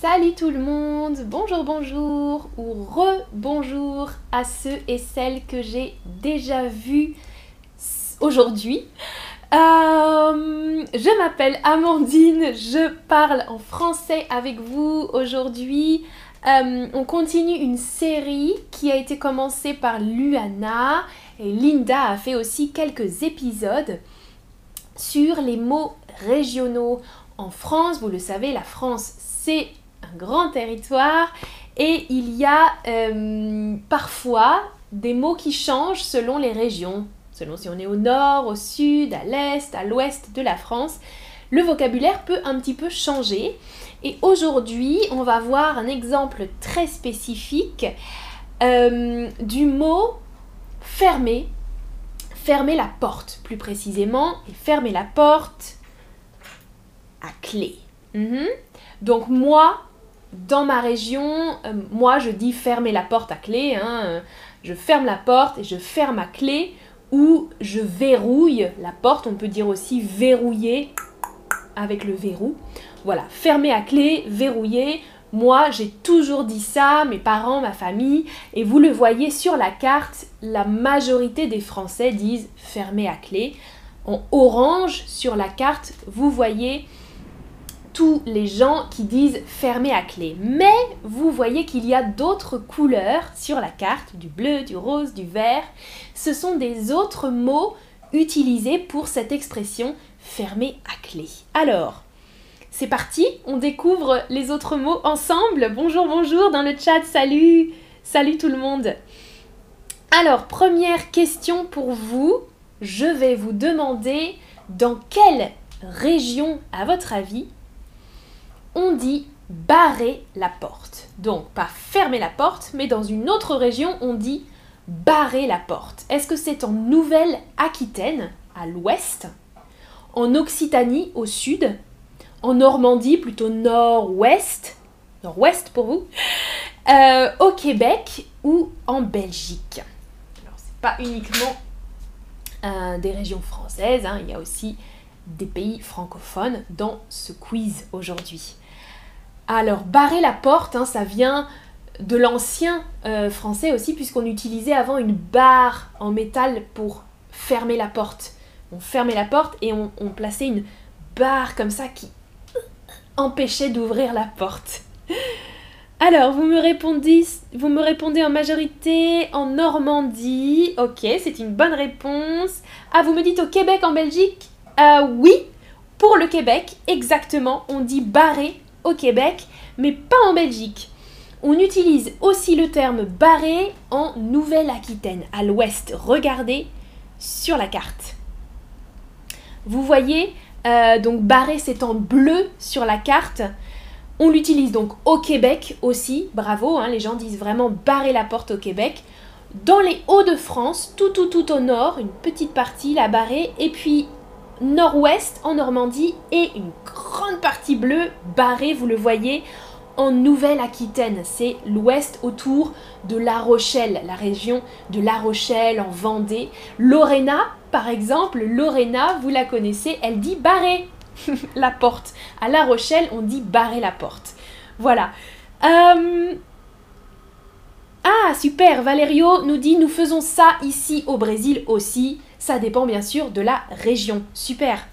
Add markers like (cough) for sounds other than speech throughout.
Salut tout le monde, bonjour bonjour ou re-bonjour à ceux et celles que j'ai déjà vus aujourd'hui. Euh, je m'appelle Amandine, je parle en français avec vous aujourd'hui. Euh, on continue une série qui a été commencée par Luana et Linda a fait aussi quelques épisodes sur les mots régionaux. En France, vous le savez, la France c'est un grand territoire et il y a euh, parfois des mots qui changent selon les régions, selon si on est au nord, au sud, à l'est, à l'ouest de la France. Le vocabulaire peut un petit peu changer. Et aujourd'hui, on va voir un exemple très spécifique euh, du mot fermer. Fermer la porte, plus précisément, et fermer la porte à clé. Mhm. Donc moi, dans ma région, euh, moi je dis fermer la porte à clé. Hein. je ferme la porte et je ferme à clé ou je verrouille la porte. On peut dire aussi verrouiller avec le verrou. Voilà, fermer à clé, verrouiller. Moi, j'ai toujours dit ça, mes parents, ma famille, et vous le voyez sur la carte, la majorité des Français disent fermer à clé. En orange sur la carte, vous voyez tous les gens qui disent fermer à clé. Mais vous voyez qu'il y a d'autres couleurs sur la carte, du bleu, du rose, du vert. Ce sont des autres mots utilisés pour cette expression fermer à clé. Alors, c'est parti, on découvre les autres mots ensemble. Bonjour, bonjour dans le chat, salut, salut tout le monde. Alors, première question pour vous, je vais vous demander dans quelle région, à votre avis, on dit barrer la porte. Donc pas fermer la porte, mais dans une autre région, on dit barrer la porte. Est-ce que c'est en Nouvelle-Aquitaine, à l'ouest, en Occitanie, au sud, en Normandie, plutôt nord-ouest, nord-ouest pour vous, (laughs) euh, au Québec ou en Belgique? Alors c'est pas uniquement euh, des régions françaises, hein, il y a aussi des pays francophones dans ce quiz aujourd'hui. Alors, barrer la porte, hein, ça vient de l'ancien euh, français aussi, puisqu'on utilisait avant une barre en métal pour fermer la porte. On fermait la porte et on, plaçait une barre comme ça qui empêchait d'ouvrir la porte. Alors, vous me, répondez, vous me répondez en majorité en Normandie. Ok, c'est une bonne réponse. Ah, vous me dites au Québec, en Belgique? Euh, Oui, pour le Québec, exactement, on dit barrer au Québec, mais pas en Belgique. On utilise aussi le terme barré en Nouvelle-Aquitaine, à l'ouest. Regardez sur la carte. Vous voyez, euh, donc barré c'est en bleu sur la carte. On l'utilise donc au Québec aussi, bravo, hein, les gens disent vraiment barrer la porte au Québec. Dans les Hauts-de-France, tout tout tout au nord, une petite partie, la barrée, et puis nord-ouest en Normandie et une grande partie bleue barrée, vous le voyez, en Nouvelle-Aquitaine. C'est l'ouest autour de La Rochelle, la région de La Rochelle en Vendée. Lorena, par exemple, Lorena, vous la connaissez, elle dit barrer (laughs) la porte. À La Rochelle, on dit barrer la porte. Voilà. Euh, ah, super, Valerio nous dit nous faisons ça ici au Brésil aussi. Ça dépend bien sûr de la région. Super.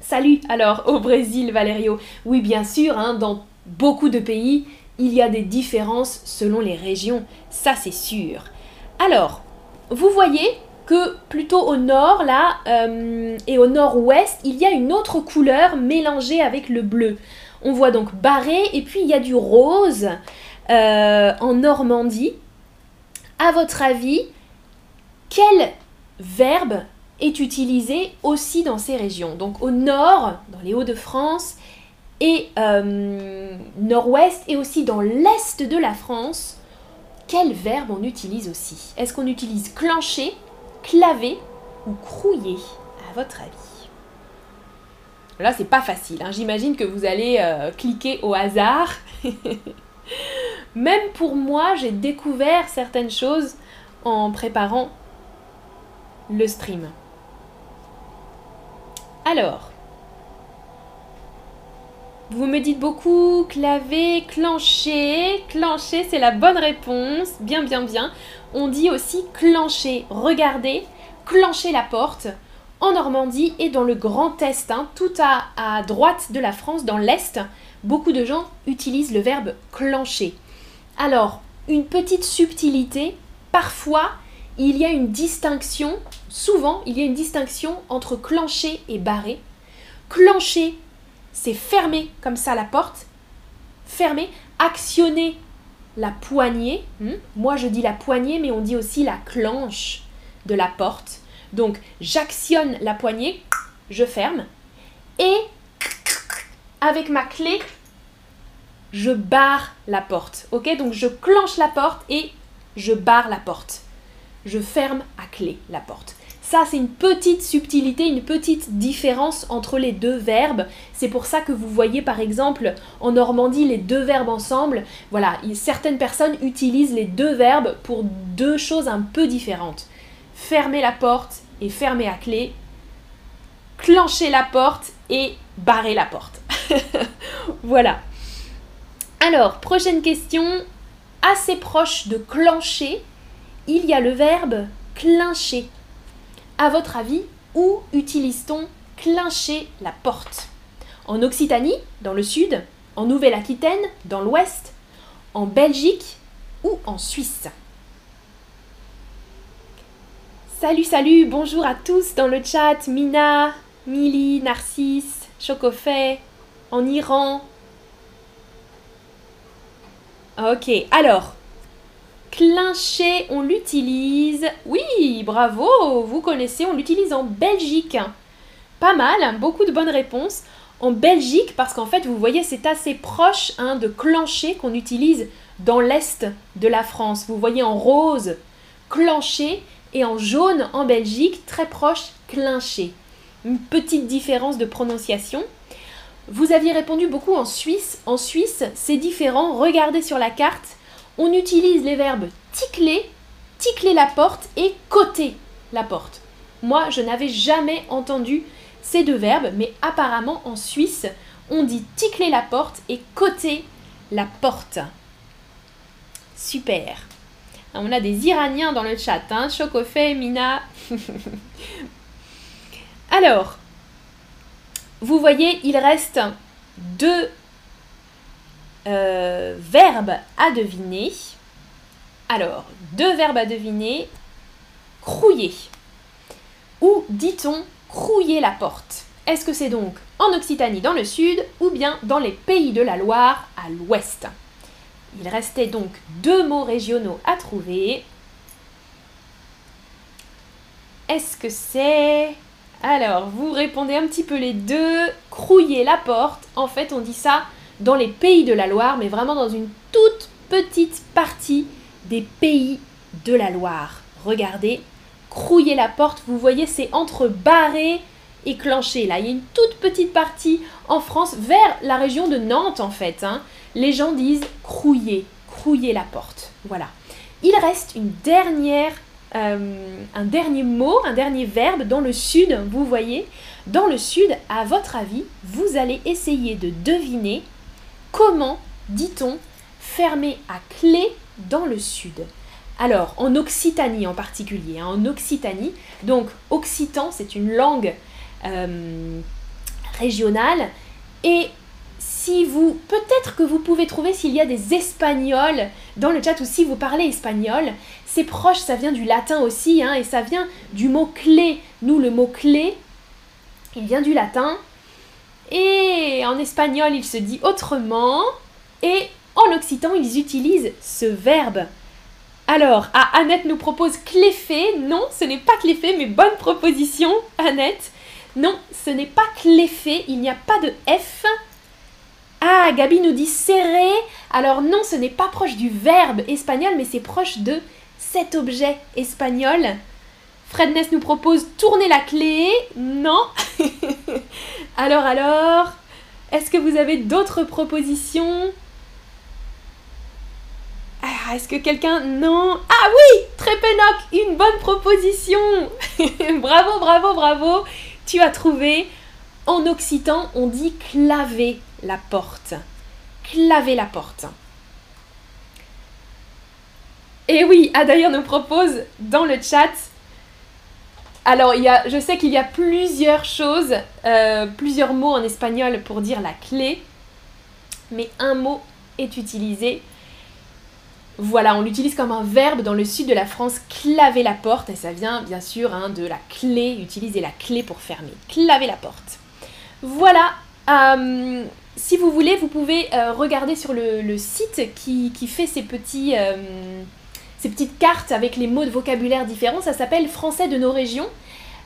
Salut alors au Brésil, Valerio. Oui, bien sûr, hein, dans beaucoup de pays, il y a des différences selon les régions. Ça, c'est sûr. Alors, vous voyez que plutôt au nord, là, euh, et au nord-ouest, il y a une autre couleur mélangée avec le bleu. On voit donc barré, et puis il y a du rose euh, en Normandie. À votre avis, quel verbe est utilisé aussi dans ces régions. Donc au nord, dans les Hauts-de-France, et euh, nord-ouest, et aussi dans l'est de la France, quel verbe on utilise aussi? Est-ce qu'on utilise clencher, claver ou crouiller, à votre avis Là, c'est pas facile. Hein. J'imagine que vous allez euh, cliquer au hasard. (laughs) Même pour moi, j'ai découvert certaines choses en préparant le stream. Alors, Vous me dites beaucoup claver, clencher. Clencher, c'est la bonne réponse. Bien, bien, bien. On dit aussi clencher. Regardez, clencher la porte en Normandie et dans le Grand Est, hein, tout à, à droite de la France, dans l'Est, beaucoup de gens utilisent le verbe clencher. Alors, une petite subtilité, parfois il y a une distinction, souvent il y a une distinction entre clencher et barrer. Clencher, c'est fermer comme ça la porte, fermer, actionner la poignée. Hmm? Moi je dis la poignée, mais on dit aussi la clenche de la porte. Donc j'actionne la poignée, je ferme, et avec ma clé, je barre la porte. Ok? Donc je clenche la porte et je barre la porte. Je ferme à clé la porte. Ça, c'est une petite subtilité, une petite différence entre les deux verbes. C'est pour ça que vous voyez par exemple en Normandie les deux verbes ensemble. Voilà, certaines personnes utilisent les deux verbes pour deux choses un peu différentes. Fermer la porte et fermer à clé. Clencher la porte et barrer la porte. (laughs) voilà. Alors, prochaine question. Assez proche de clencher, il y a le verbe clincher. À votre avis, où utilise-t-on clincher la porte? En Occitanie, dans le sud, en Nouvelle-Aquitaine, dans l'ouest, en Belgique ou en Suisse? Salut, salut, bonjour à tous dans le chat, Mina, Mili, Narcisse, Chocofet, en Iran. Ok, alors, clincher, on l'utilise. Oui, bravo, vous connaissez, on l'utilise en Belgique. Pas mal, beaucoup de bonnes réponses. En Belgique, parce qu'en fait, vous voyez, c'est assez proche hein, de clencher qu'on utilise dans l'est de la France. Vous voyez en rose, clencher, et en jaune en Belgique, très proche, clincher. Une petite différence de prononciation. Vous aviez répondu beaucoup en Suisse. En Suisse, c'est différent. Regardez sur la carte. On utilise les verbes ticler, ticler la porte et coter la porte. Moi, je n'avais jamais entendu ces deux verbes, mais apparemment en Suisse, on dit ticler la porte et coter la porte. Super. On a des Iraniens dans le chat, hein Chokofé, Mina. (laughs) Alors, vous voyez, il reste deux euh, verbes à deviner. Alors, deux verbes à deviner. Crouiller. Ou dit-on crouiller la porte Est-ce que c'est donc en Occitanie dans le sud ou bien dans les pays de la Loire à l'ouest? Il restait donc deux mots régionaux à trouver. Est-ce que c'est... Alors, vous répondez un petit peu les deux. Crouiller la porte. En fait, on dit ça dans les pays de la Loire, mais vraiment dans une toute petite partie des pays de la Loire. Regardez, crouiller la porte, vous voyez, c'est entre barrer et clencher. Là, il y a une toute petite partie en France, vers la région de Nantes en fait. Hein les gens disent crouiller, crouiller la porte. Voilà. Il reste une dernière, euh, un dernier mot, un dernier verbe dans le sud, vous voyez. Dans le sud, à votre avis, vous allez essayer de deviner comment dit-on fermer à clé dans le sud? Alors, en Occitanie en particulier, hein, en Occitanie, donc occitan, c'est une langue euh, régionale, et si vous, peut-être que vous pouvez trouver s'il y a des espagnols dans le chat ou si vous parlez espagnol, c'est proche, ça vient du latin aussi, hein, et ça vient du mot clé. Nous, le mot clé, il vient du latin, et en espagnol, il se dit autrement, et en occitan, ils utilisent ce verbe. Alors, ah, Annette nous propose cléfé. Non, ce n'est pas cléfé, mais bonne proposition, Annette. Non, ce n'est pas cléfé, il n'y a pas de F ah, Gabi nous dit serrer. Alors non, ce n'est pas proche du verbe espagnol, mais c'est proche de cet objet espagnol. Fredness nous propose tourner la clé. Non. (laughs) alors, alors, est-ce que vous avez d'autres propositions? Ah, Est-ce que quelqu'un... Non. Ah oui Trépénoc, une bonne proposition. (laughs) bravo, bravo, bravo. Tu as trouvé. En occitan, on dit claver la porte. Claver la porte. Et oui, Adair nous propose dans le chat. Alors, il y a, je sais qu'il y a plusieurs choses, euh, plusieurs mots en espagnol pour dire la clé, mais un mot est utilisé. Voilà, on l'utilise comme un verbe dans le sud de la France, claver la porte, et ça vient bien sûr hein, de la clé, utiliser la clé pour fermer, claver la porte. Voilà, euh, si vous voulez, vous pouvez euh, regarder sur le, site qui, fait ces petits ces petites cartes avec les mots de vocabulaire différents. Ça s'appelle Français de nos régions.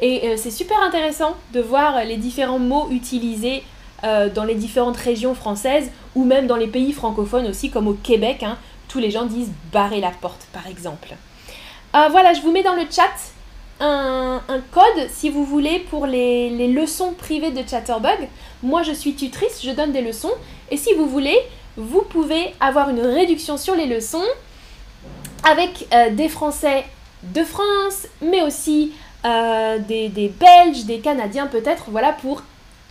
Et euh, c'est super intéressant de voir les différents mots utilisés euh, dans les différentes régions françaises ou même dans les pays francophones aussi, comme au Québec. Hein. tous les gens disent barrer la porte, par exemple. Euh, voilà, je vous mets dans le chat un, code, si vous voulez, pour les, les, leçons privées de Chatterbug. Moi, je suis tutrice, je donne des leçons. Et si vous voulez, vous pouvez avoir une réduction sur les leçons avec euh, des Français de France, mais aussi euh, des, Belges, des Canadiens peut-être, voilà, pour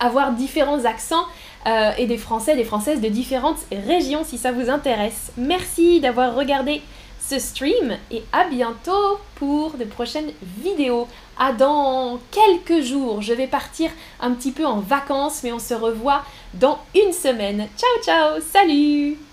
avoir différents accents euh, et des Français, des Françaises de différentes régions si ça vous intéresse. Merci d'avoir regardé ce stream et à bientôt pour de prochaines vidéos. À dans quelques jours, je vais partir un petit peu en vacances, mais on se revoit dans une semaine. Ciao ciao, salut